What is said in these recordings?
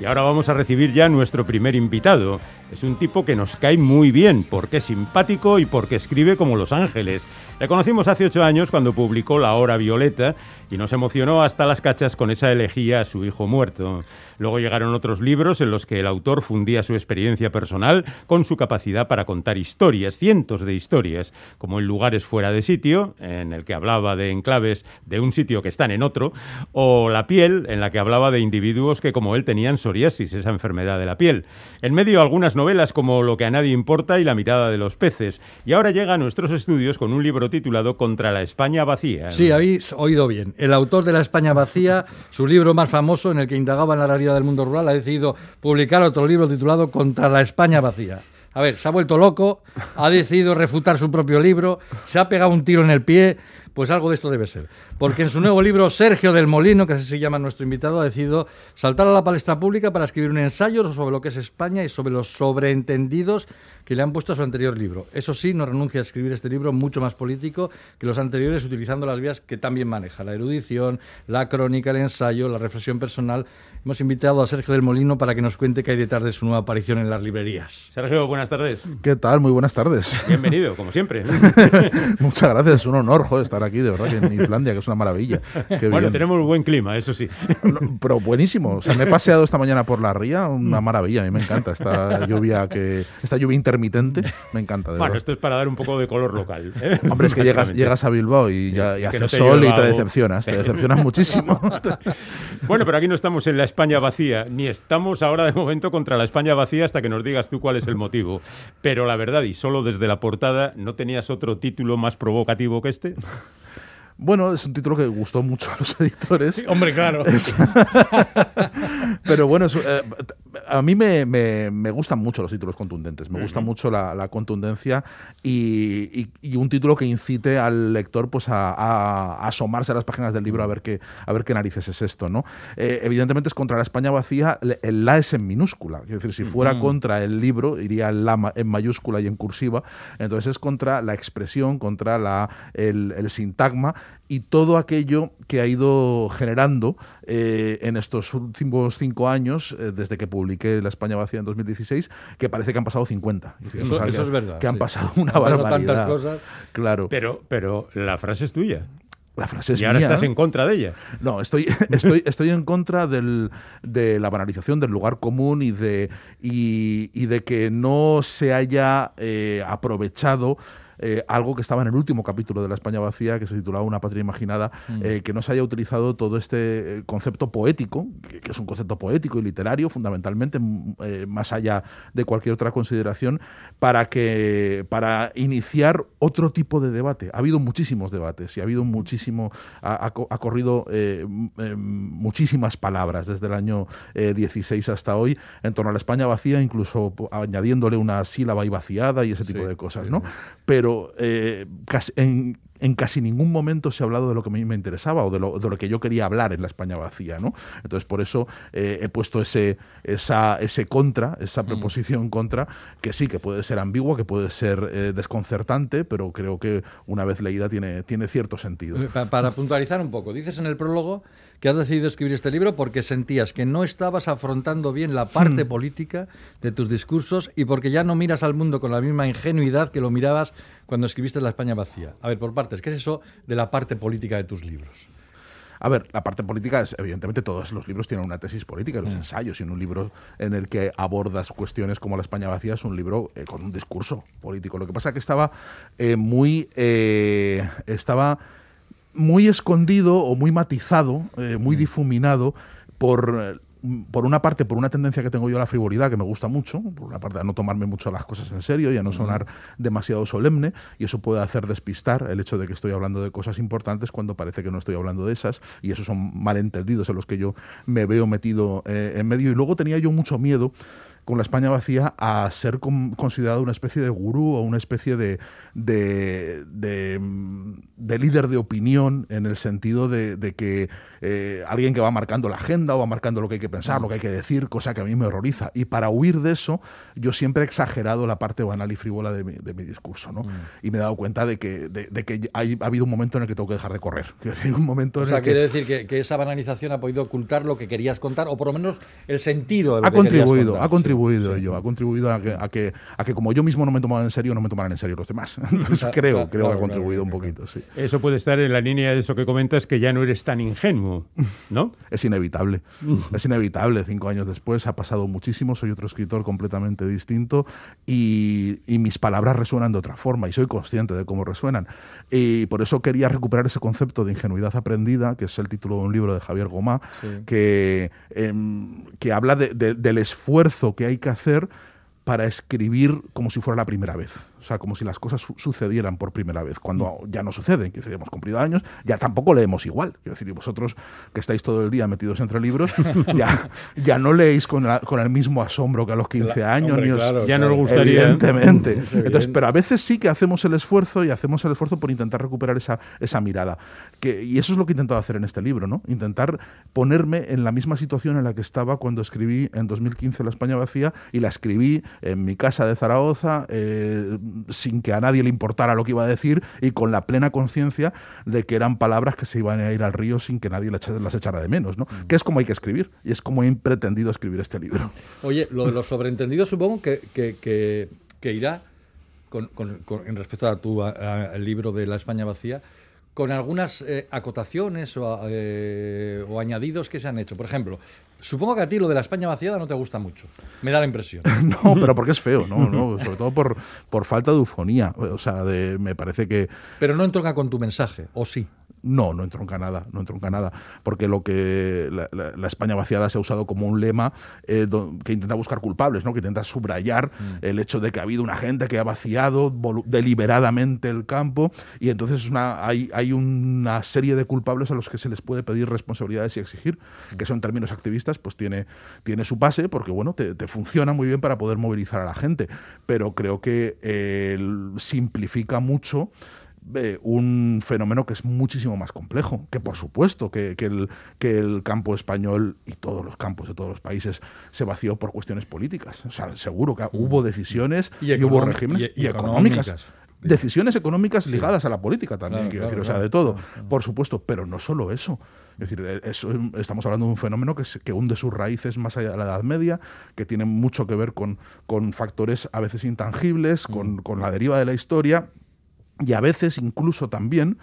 Y ahora vamos a recibir ya nuestro primer invitado. Es un tipo que nos cae muy bien, porque es simpático y porque escribe como Los Ángeles. Le conocimos hace ocho años cuando publicó La Hora Violeta y nos emocionó hasta las cachas con esa elegía a su hijo muerto. Luego llegaron otros libros en los que el autor fundía su experiencia personal con su capacidad para contar historias, cientos de historias, como en lugares fuera de sitio, en el que hablaba de enclaves de un sitio que están en otro, o La piel, en la que hablaba de individuos que como él tenían psoriasis, esa enfermedad de la piel. En medio algunas novelas como Lo que a nadie importa y La mirada de los peces. Y ahora llega a nuestros estudios con un libro titulado Contra la España vacía. Sí, habéis oído bien. El autor de La España vacía, su libro más famoso en el que indagaba en la realidad del mundo rural, ha decidido publicar otro libro titulado Contra la España vacía. A ver, se ha vuelto loco, ha decidido refutar su propio libro, se ha pegado un tiro en el pie, pues algo de esto debe ser. Porque en su nuevo libro, Sergio del Molino, que así se llama nuestro invitado, ha decidido saltar a la palestra pública para escribir un ensayo sobre lo que es España y sobre los sobreentendidos que le han puesto a su anterior libro. Eso sí, no renuncia a escribir este libro mucho más político que los anteriores, utilizando las vías que también maneja, la erudición, la crónica, el ensayo, la reflexión personal. Hemos invitado a Sergio del Molino para que nos cuente qué hay detrás de su nueva aparición en las librerías. Sergio, buenas tardes. ¿Qué tal? Muy buenas tardes. Bienvenido, como siempre. Muchas gracias, es un honor joder, estar aquí, de verdad, que en Islandia, que es una maravilla. Qué bueno, bien. tenemos buen clima, eso sí. No, pero buenísimo. O sea, me he paseado esta mañana por la ría, una maravilla. A mí me encanta esta lluvia que esta lluvia intermitente. Me encanta. De Bueno, verdad. esto es para dar un poco de color local. ¿eh? Hombre, es que llegas, llegas a Bilbao y, ya, y hace no sol y te decepcionas. Te decepcionas muchísimo. Bueno, pero aquí no estamos en la España vacía, ni estamos ahora de momento contra la España vacía hasta que nos digas tú cuál es el motivo. Pero la verdad, y solo desde la portada, ¿no tenías otro título más provocativo que este? Bueno, es un título que gustó mucho a los editores. Hombre, claro. Pero bueno, es, eh, a mí me, me- me gustan mucho los títulos contundentes, me gusta mucho la, la contundencia y, y- y un título que incite al lector pues a, a- a asomarse a las páginas del libro a ver qué, a ver qué narices es esto. ¿no? Eh, evidentemente es contra la España vacía, el la es en minúscula, es decir, si fuera contra el libro iría el la en mayúscula y en cursiva, entonces es contra la expresión, contra la, el, el sintagma y todo aquello que ha ido generando eh, en estos últimos cinco años, eh, desde que publiqué La España vacía en 2016, que parece que han pasado 50. Es decir, Eso- o sea, eso que- es verdad, Que han sí. pasado una Han pasado barbaridad. tantas cosas. Claro. Pero, pero la frase es tuya. La frase es y ahora mía. estás en contra de ella. No, estoy, estoy, estoy en contra del, de la banalización del lugar común y de, y, y de que no se haya eh, aprovechado eh, algo que estaba en el último capítulo de La España Vacía, que se titulaba Una patria imaginada, eh, que no se haya utilizado todo este eh, concepto poético, que, que es un concepto poético y literario, fundamentalmente, m- eh, más allá de cualquier otra consideración, para, que, para iniciar otro tipo de debate. Ha habido muchísimos debates y ha habido muchísimo, ha, ha co- ha corrido muchísimas palabras desde el año eh, 16 hasta hoy en torno a la España vacía, incluso añadiéndole una sílaba y vaciada y ese tipo Sí, de cosas, ¿no? sí. Pero eh, casi- en, en casi ningún momento se ha hablado de lo que a mí me interesaba o de lo, de lo que yo quería hablar en la España vacía, ¿no? Entonces, por eso eh, he puesto ese, esa, ese contra, esa Mm. preposición contra, que sí, que puede ser ambigua, que puede ser eh, desconcertante, pero creo que una vez leída tiene, tiene cierto sentido. Pa- Para puntualizar un poco, dices en el prólogo que has decidido escribir este libro porque sentías que no estabas afrontando bien la parte política de tus discursos y porque ya no miras al mundo con la misma ingenuidad que lo mirabas cuando escribiste La España vacía. A ver, por partes, ¿qué es eso de la parte política de tus libros? A ver, la parte política es, evidentemente, todos los libros tienen una tesis política, los ensayos, y en un libro en el que abordas cuestiones como la España vacía es un libro eh, con un discurso político. Lo que pasa es que estaba eh, muy. eh, estaba muy escondido o muy matizado, muy difuminado por. Por una parte, por una tendencia que tengo yo a la frivolidad, que me gusta mucho, por una parte a no tomarme mucho las cosas en serio y a no sonar demasiado solemne, y eso puede hacer despistar el hecho de que estoy hablando de cosas importantes cuando parece que no estoy hablando de esas, y esos son malentendidos en los que yo me veo metido eh, en medio. Y luego tenía yo mucho miedo con la España vacía a ser considerado una especie de gurú o una especie de, de, de, líder de opinión en el sentido de, que eh, alguien que va marcando la agenda o va marcando lo que hay que pensar, lo que hay que decir, cosa que a mí me horroriza. Y para huir de eso, yo siempre he exagerado la parte banal y frívola de mi, de mi discurso. ¿no? Mm. Y me he dado cuenta de que, de, que ha habido un momento en el que tengo que dejar de correr. Un momento o sea, quiere decir que, que, esa banalización ha podido ocultar lo que querías contar, o por lo menos el sentido de lo ha contribuido, Ha contribuido ello, ha contribuido a que, a que, a, que, como yo mismo no me tomaba en serio, no me tomaran en serio los demás. Entonces creo, creo que ha contribuido un poquito. Sí. Eso puede estar en la línea de eso que comentas, que ya no eres tan ingenuo, ¿no? es inevitable. es inevitable. Cinco años después ha pasado muchísimo, soy otro escritor completamente distinto y, y mis palabras resuenan de otra forma y soy consciente de cómo resuenan. Y por eso quería recuperar ese concepto de ingenuidad aprendida, que es el título de un libro de Javier Gomá, que, em, que habla del esfuerzo que hay que hacer para escribir como si fuera la primera vez. O sea, como si las cosas sucedieran por primera vez, cuando ya no suceden, que hemos cumplido años, ya tampoco leemos igual. Quiero decir, y vosotros que estáis todo el día metidos entre libros, ya, ya no leéis con, con el mismo asombro que a los 15 años. ya no nos gustaría. Evidentemente. Entonces, pero a veces sí que hacemos el esfuerzo y hacemos el esfuerzo por intentar recuperar esa, esa mirada. Que, y eso es lo que he intentado hacer en este libro, ¿no? Intentar ponerme en la misma situación en la que estaba cuando escribí en 2015 La España vacía y la escribí en mi casa de Zaragoza. Eh, sin que a nadie le importara lo que iba a decir y con la plena conciencia de que eran palabras que se iban a ir al río sin que nadie las echara de menos, ¿no? Mm. Que es como hay que escribir y es como he pretendido escribir este libro. Oye, lo de los sobreentendidos supongo que, que, irá con, en respecto a tu libro de La España vacía con algunas eh, acotaciones o, eh, o, añadidos que se han hecho. Por ejemplo, supongo que a ti lo de la España vaciada no te gusta mucho. Me da la impresión. no, pero porque es feo, ¿no? no sobre todo por, por falta de eufonía. O sea, de, me parece que... Pero no entronca con tu mensaje, ¿o sí? No, no entronca nada, no entronca nada, porque lo que la, España vaciada se ha usado como un lema eh, que intenta buscar culpables, ¿no? que intenta subrayar mm. el hecho de que ha habido una gente que ha vaciado deliberadamente el campo y entonces una, hay, hay una serie de culpables a los que se les puede pedir responsabilidades y exigir, mm. que son términos activistas, pues tiene, tiene su pase, porque bueno, te, funciona muy bien para poder movilizar a la gente, pero creo que eh, simplifica mucho un fenómeno que es muchísimo más complejo, que por supuesto que, el, que el campo español y todos los campos de todos los países se vació por cuestiones políticas. O sea, seguro que hubo decisiones y, hubo regímenes y, económicas. Decisiones económicas ligadas a la política también, quiero decir, o sea, de todo, por supuesto, pero no solo eso. Es decir, e, estamos hablando de un fenómeno que, que, hunde sus raíces más allá de la Edad Media, que tiene mucho que ver con, con factores a veces intangibles, con, con la deriva de la historia y a veces incluso también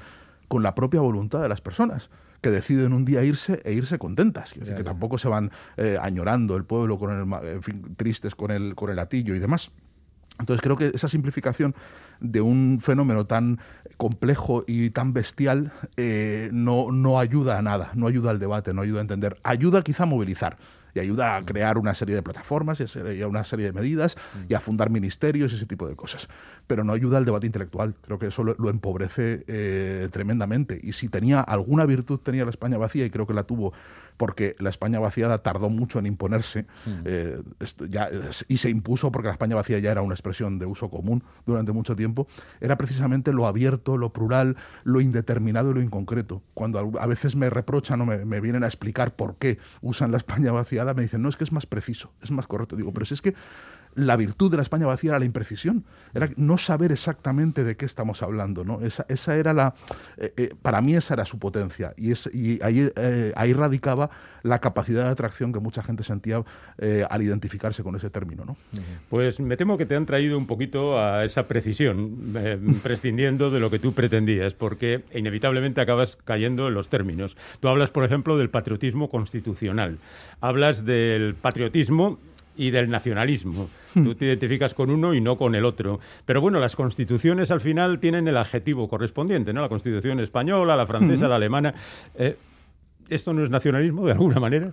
con la propia voluntad de las personas que deciden un día irse e irse contentas. que tampoco se van eh, añorando el pueblo, con el, en fin, tristes con el, con el latillo y demás. Entonces creo que esa simplificación de un fenómeno tan complejo y tan bestial eh, no, no ayuda a nada, no ayuda al debate, no ayuda a entender. Ayuda quizá a movilizar y ayuda a crear una serie de plataformas y a una serie de medidas y a fundar ministerios y ese tipo de cosas. Pero no ayuda al debate intelectual. Creo que eso lo, empobrece eh, tremendamente. Y si tenía alguna virtud, tenía la España vacía, y creo que la tuvo porque la España vaciada tardó mucho en imponerse eh, ya, y se impuso porque la España vacía ya era una expresión de uso común durante mucho tiempo, era precisamente lo abierto, lo plural, lo indeterminado y lo inconcreto. Cuando a veces me reprochan o me, me vienen a explicar por qué usan la España me dicen, no, es que es más preciso, es más correcto. Digo, pero si es que la virtud de la España vacía era la imprecisión, era no saber exactamente de qué estamos hablando. ¿no? Esa, esa era la, eh, eh, para mí esa era su potencia y, es, y ahí, eh, ahí radicaba la capacidad de atracción que mucha gente sentía al identificarse con ese término. ¿no? Pues me temo que te han traído un poquito a esa precisión, prescindiendo de lo que tú pretendías, porque inevitablemente acabas cayendo en los términos. Tú hablas, por ejemplo, del patriotismo constitucional, hablas del patriotismo y del nacionalismo. Tú te identificas con uno y no con el otro. Pero bueno, las constituciones al final tienen el adjetivo correspondiente, ¿no? La constitución española, la francesa, la alemana. Eh, ¿Esto no es nacionalismo de alguna manera?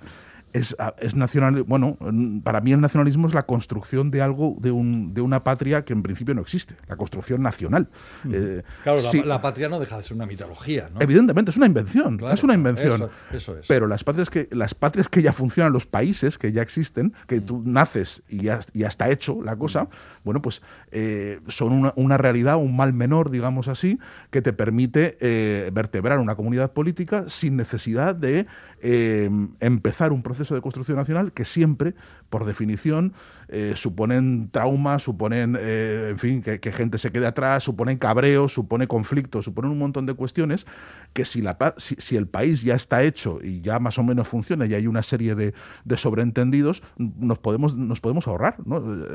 Es, es, nacional. Bueno, para mí el nacionalismo es la construcción de algo, de, un, de una patria que en principio no existe, la construcción nacional. Mm. Eh, claro, la, patria no deja de ser una mitología, ¿no? Evidentemente, es una invención, es una invención. Eso, es. Pero las patrias, que, las patrias que ya funcionan, los países que ya existen, que tú naces y ya, ya está hecho la cosa, mm. bueno, pues eh, son una, una, realidad, un mal menor, digamos así, que te permite eh, vertebrar una comunidad política sin necesidad de empezar un proceso de construcción nacional que siempre, por definición, eh, suponen traumas, suponen, eh, en fin, que, gente se quede atrás, suponen cabreo, supone conflictos, suponen un montón de cuestiones que si, la, si, el país ya está hecho y ya más o menos funciona y hay una serie de, sobreentendidos, nos podemos, nos podemos ahorrar.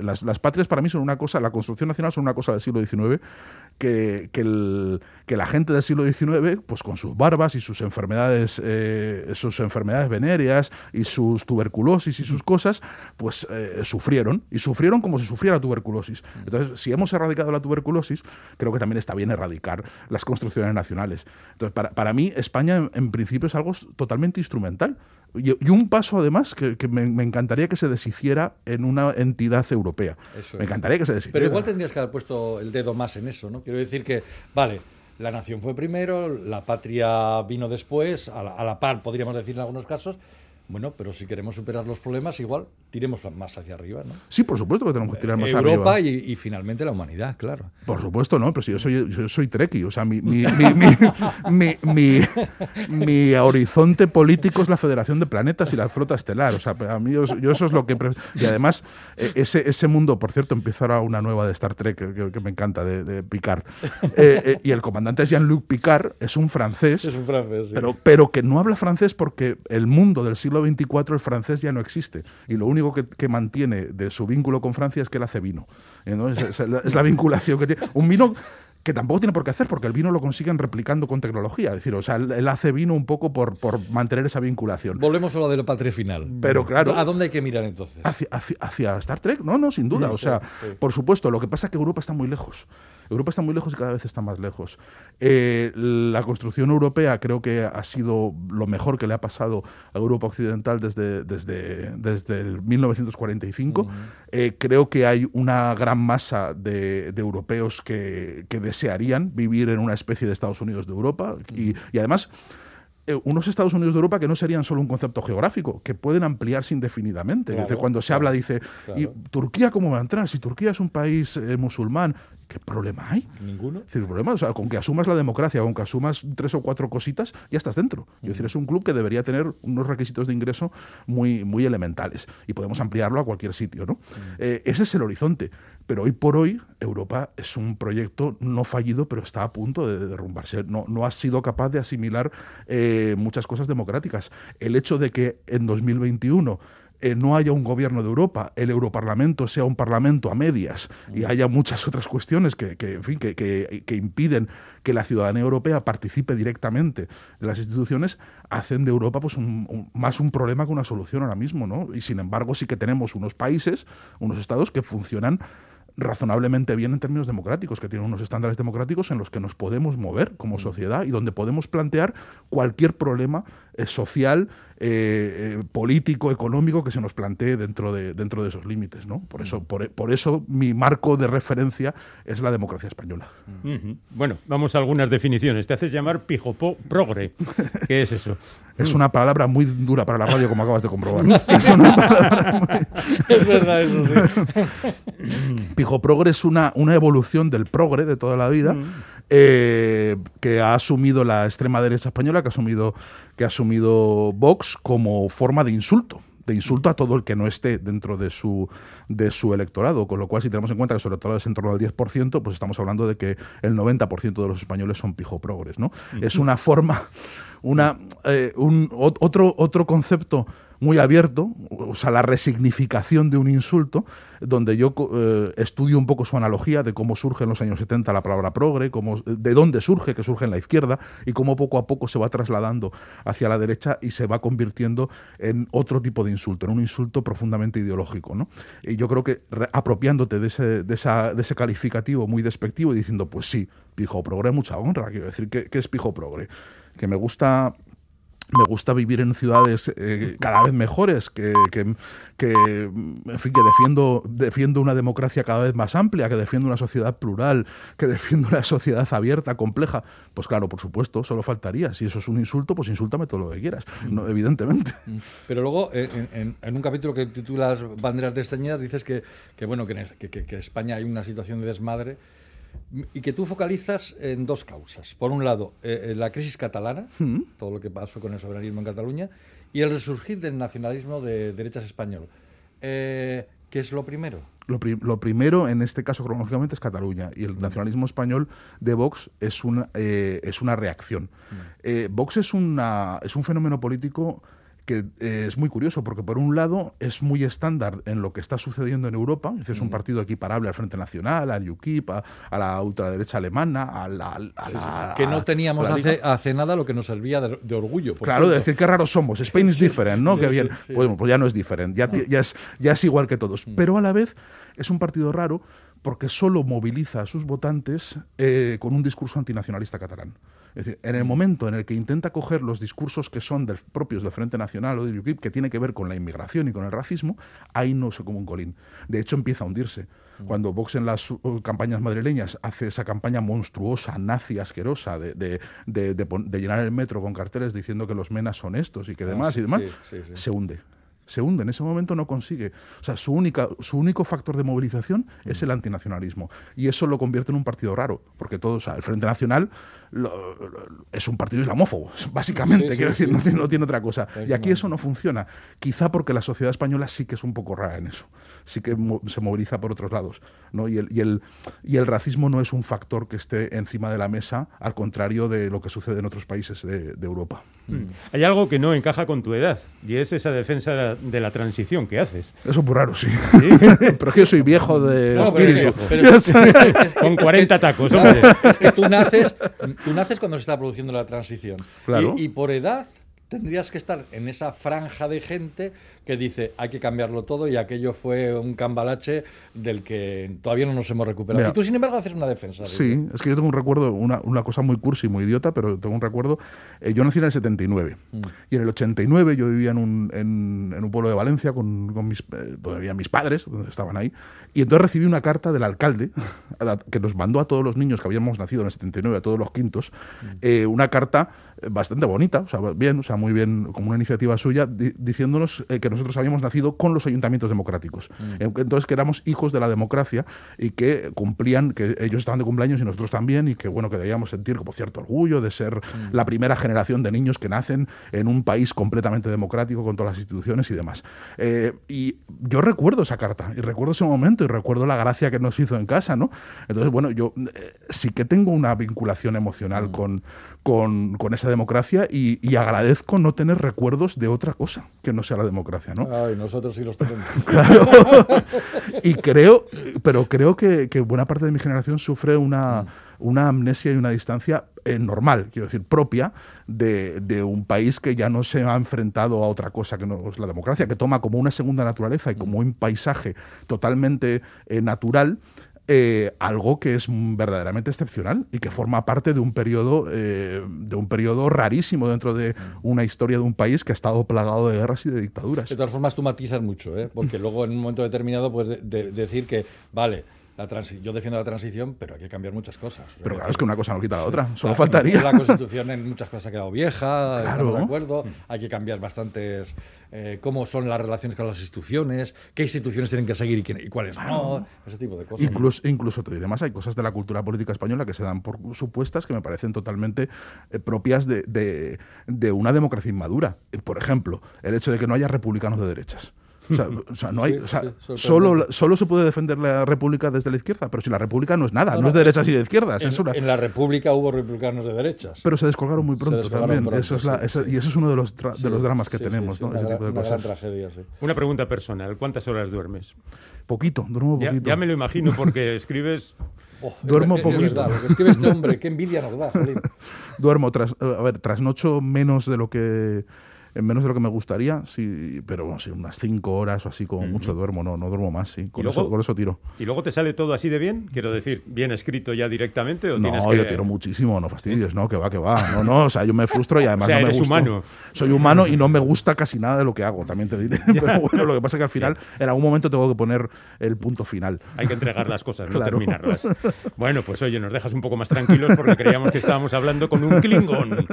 Las, las, patrias para mí son una cosa, la construcción nacional son una cosa del siglo XIX que, que, la gente del siglo XIX, pues con sus barbas y sus enfermedades, eh, sus enfermedades venéreas y sus tuberculosis y sus cosas, pues sufrieron y sufrieron como si sufriera tuberculosis. Entonces, si hemos erradicado la tuberculosis, creo que también está bien erradicar las construcciones nacionales. Entonces, para, mí, España en, principio es algo totalmente instrumental. Y, un paso, además, que, me, encantaría que se deshiciera en una entidad europea. me encantaría que se deshiciera. Pero igual tendrías que haber puesto el dedo más en eso, ¿no? Quiero decir que, vale, la nación fue primero, la patria vino después, a a la par, podríamos decir en algunos casos, bueno, pero si queremos superar los problemas, igual tiremos más hacia arriba, ¿no? Sí, por supuesto que tenemos que tirar más Europa arriba. Europa y, finalmente la humanidad, claro. Por supuesto, ¿no? Pero si yo soy, yo soy treki, o sea, mi, mi, mi, horizonte político es la Federación de Planetas y la Flota Estelar. O sea, a mí yo, eso es lo que... Y además, e, ese, ese mundo, por cierto, empieza ahora una nueva de Star Trek que, me encanta, de, Picard. Eh, eh, y el comandante Jean-Luc Picard es un francés. Es un francés, sí. pero, pero que no habla francés porque el mundo del siglo 24 el francés ya no existe y lo único que, mantiene de su vínculo con Francia es que él hace vino. Es, la, vinculación que tiene. Un vino que tampoco tiene por qué hacer, porque el vino lo consiguen replicando con tecnología. Es decir, o sea, él, hace vino un poco por, por, mantener esa vinculación. Volvemos a lo de la patria final. Pero claro. ¿A dónde hay que mirar entonces? Hacia, Star Trek, no, no, sin duda. o sea, por supuesto, lo que pasa es que Europa está muy lejos. Europa está muy lejos y cada vez está más lejos. Eh, la construcción europea creo que ha sido lo mejor que le ha pasado a Europa Occidental desde, desde, desde el 1945. Eh, creo que hay una gran masa de, europeos que, desearían vivir en una especie de Estados Unidos de Europa y, y además eh, unos Estados Unidos de Europa que no serían solo un concepto geográfico, que pueden ampliarse indefinidamente. cuando se habla, dice, ¿y Turquía cómo va a entrar? Si Turquía es un país musulmán, ¿Qué problema hay? Ninguno. Es decir, problema, o sea, con que asumas la democracia, con que asumas tres o cuatro cositas, ya estás dentro. Es decir, es un club que debería tener unos requisitos de ingreso muy, muy elementales y podemos ampliarlo a cualquier sitio, ¿no? Eh, ese es el horizonte. Pero hoy por hoy, Europa es un proyecto no fallido, pero está a punto de derrumbarse. No, no ha sido capaz de asimilar eh, muchas cosas democráticas. El hecho de que en 2021 eh, no haya un gobierno de Europa, el Europarlamento sea un parlamento a medias y haya muchas otras cuestiones que, en fin, que, impiden que la ciudadanía europea participe directamente de las instituciones, hacen de Europa pues más un problema que una solución ahora mismo, ¿no? Y sin embargo sí que tenemos unos países, unos estados que funcionan razonablemente bien en términos democráticos, que tienen unos estándares democráticos en los que nos podemos mover como sociedad y donde podemos plantear cualquier problema social, eh, eh, político, económico que se nos plantee dentro de, dentro de esos límites. ¿no? Por, eso, por, eso mi marco de referencia es la democracia española. Bueno, vamos a algunas definiciones. Te haces llamar pijopo progre. ¿Qué es eso? Es una palabra muy dura para la radio, como acabas de comprobar. es, verdad, eso sí. Pijo progre es una, una evolución del progre de toda la vida. Eh, que ha asumido la extrema derecha española, que ha asumido, que ha asumido Vox como forma de insulto de insulto a todo el que no esté dentro de su, de su electorado. Con lo cual, si tenemos en cuenta que su electorado es en torno al 10%, pues estamos hablando de que el 90% de los españoles son pijo progres. ¿no? Es una forma, una, eh, un, otro, otro concepto muy abierto, o sea, la resignificación de un insulto, donde yo eh, estudio un poco su analogía de cómo surge en los años 70 la palabra progre, cómo, de dónde surge, que surge en la izquierda, y cómo poco a poco se va trasladando hacia la derecha y se va convirtiendo en otro tipo de insulto, en un insulto profundamente ideológico. ¿no? Y yo creo que apropiándote de ese, de, esa, de ese calificativo muy despectivo y diciendo, pues sí, pijo progre, mucha honra, quiero decir, ¿qué, qué es pijo progre? Que me gusta me gusta vivir en ciudades eh, cada vez mejores, que, que, que, en fin, que defiendo, defiendo una democracia cada vez más amplia, que defiendo una sociedad plural, que defiendo una sociedad abierta, compleja. Pues claro, por supuesto, solo faltaría. Si eso es un insulto, pues insúltame todo lo que quieras, no, evidentemente. Pero luego, eh, en, en, un capítulo que titulas Banderas desteñidas, dices que, que bueno, que, que, que España hay una situación de desmadre y que tú focalizas en dos causas. Por un lado, eh, eh la crisis catalana, mm. todo lo que pasó con el soberanismo en Cataluña, y el resurgir del nacionalismo de derechas español. Eh, ¿Qué es lo primero? Lo, pri lo, primero, en este caso cronológicamente, es Cataluña. Y el mm. nacionalismo español de Vox es una, eh, es una reacción. Mm. Eh, Vox es, una, es un fenómeno político que eh, es muy curioso, porque por un lado es muy estándar en lo que está sucediendo en Europa, es un partido equiparable al Frente Nacional, al UKIP, a, la ultraderecha alemana, a la... que no teníamos hace, nada lo que nos servía de, orgullo. Claro, de decir qué raros somos, Spain is different, ¿no? que bien, pues, pues, ya no es diferente, ya, ya, es, ya es igual que todos, mm. pero a la vez es un partido raro porque solo moviliza a sus votantes eh, con un discurso antinacionalista catalán. Es decir, en el momento en el que intenta coger los discursos que son del, propios del Frente Nacional o de UKIP, que tiene que ver con la inmigración y con el racismo, ahí no se come un colín. De hecho, empieza a hundirse. Cuando Vox en las uh, campañas madrileñas hace esa campaña monstruosa, nazi, asquerosa, de, de, de, llenar el metro con carteles diciendo que los menas son estos y que ah, demás y demás, se hunde se hunde. En ese momento no consigue. O sea, su, única, su único factor de movilización es el antinacionalismo. Y eso lo convierte en un partido raro, porque todo, o sea, el Frente Nacional es un partido islamófobo, básicamente, quiero decir, no tiene, no tiene, otra cosa. Y aquí eso no funciona. Quizá porque la sociedad española sí que es un poco rara en eso. Sí que se moviliza por otros lados. ¿no? Y, el, y, el, y el racismo no es un factor que esté encima de la mesa, al contrario de lo que sucede en otros países de, Europa. Hmm. Hay algo que no encaja con tu edad, y es esa defensa de la transición que haces. Eso es muy raro, sí. pero es que yo soy viejo de espíritu. con 40 tacos, Es que tú naces, tú naces cuando se está produciendo la transición. y por edad tendrías que estar en esa franja de gente que dice hay que cambiarlo todo y aquello fue un cambalache del que todavía no nos hemos recuperado. y tú, sin embargo, haces una defensa. Sí, es que yo tengo un recuerdo, una, una, cosa muy cursi, muy idiota, pero tengo un recuerdo. Eh, yo nací en el 79 mm. y en el 89 yo vivía en un, en, un pueblo de Valencia con, con mis, eh, mis padres, donde estaban ahí, y entonces recibí una carta del alcalde que nos mandó a todos los niños que habíamos nacido en el 79, a todos los quintos, mm. eh, una carta bastante bonita, o sea, bien, o sea, muy bien, como una iniciativa suya, diciéndonos que nosotros habíamos nacido con los ayuntamientos democráticos. Mm. Entonces que éramos hijos de la democracia y que cumplían, que ellos estaban de cumpleaños y nosotros también, y que bueno, que debíamos sentir como cierto orgullo de ser mm. la primera generación de niños que nacen en un país completamente democrático con todas las instituciones y demás. Eh, y yo recuerdo esa carta, y recuerdo ese momento, y recuerdo la gracia que nos hizo en casa, ¿no? Entonces, bueno, yo eh, sí que tengo una vinculación emocional mm. con, con, con, esa democracia y, y agradezco no tener recuerdos de otra cosa que no sea la democracia, ¿no? Ay, nosotros sí los tenemos. claro. y creo, pero creo que, buena parte de mi generación sufre una, mm. una amnesia y una distancia eh, normal, quiero decir, propia de, de, un país que ya no se ha enfrentado a otra cosa que no es la democracia, que toma como una segunda naturaleza y como un paisaje totalmente eh, natural eh, algo que es verdaderamente excepcional y que forma parte de un periodo eh, de un periodo rarísimo dentro de una historia de un país que ha estado plagado de guerras y de dictaduras. De todas formas, tú matizas mucho, ¿eh? porque luego en un momento determinado puedes decir que, vale, la yo defiendo la transición, pero hay que cambiar muchas cosas. Pero claro, es que una cosa no quita la otra, solo faltaría. La Constitución en muchas cosas ha quedado vieja, claro. de acuerdo, hay que cambiar bastantes eh, cómo son las relaciones con las instituciones, qué instituciones tienen que seguir y, cuáles no, ese tipo de cosas. Incluso, incluso te diré más, hay cosas de la cultura política española que se dan por supuestas que me parecen totalmente eh, propias de, de, de una democracia inmadura. Por ejemplo, el hecho de que no haya republicanos de derechas. O sea, no hay, solo, solo se puede defender la República desde la izquierda, pero si la República no es nada, no, es de derechas y de izquierdas. En, la República hubo republicanos de derechas. Pero se descolgaron muy pronto también. eso es la, y eso es uno de los, de los dramas que tenemos, ¿no? Ese tipo de cosas. tragedia, Una pregunta personal: ¿cuántas horas duermes? Poquito, duermo poquito. Ya, me lo imagino porque escribes. Oh, Duermo poquito. lo que escribe este hombre, qué envidia nos da, Duermo, tras, a ver, trasnocho menos de lo que en menos de lo que me gustaría, sí, pero bueno, sí, unas cinco horas o así como mucho duermo, no, no duermo más, sí. Con, luego- eso, con eso tiro. ¿Y luego te sale todo así de bien? Quiero decir, ¿bien escrito ya directamente? ¿o tienes No, que... yo tiro muchísimo, no fastidies, no, que va, que va. No, no, o sea, yo me frustro y además O sea, no me gusta. humano. Soy humano y no me gusta casi nada de lo que hago, también te diré. Pero bueno, lo que pasa es que al final, en algún momento tengo que poner el punto final. Hay que entregar las cosas, no Claro. terminarlas. Bueno, pues oye, nos dejas un poco más tranquilos porque creíamos que estábamos hablando con un Klingon.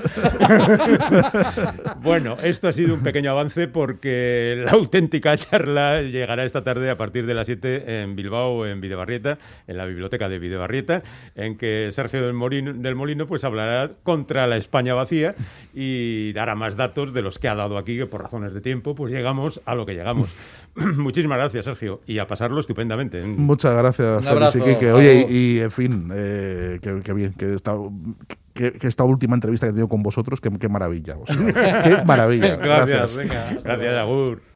bueno, esto ha sido un pequeño avance porque la auténtica charla llegará esta tarde a partir de las 7 en Bilbao, en Videbarrieta, en la biblioteca de Videbarrieta, en que Sergio del Molino, del Molino pues hablará contra la España vacía y dará más datos de los que ha dado aquí, que por razones de tiempo pues llegamos a lo que llegamos. Muchísimas gracias, Sergio, y a pasarlo estupendamente. ¿eh? Muchas gracias, Félix y. Oye, y, y, en fin, eh, que, que bien, que esta, que, que esta última entrevista que he tenido con vosotros, qué maravilla. o sea, qué maravilla. Gracias, venga. Gracias, Agur.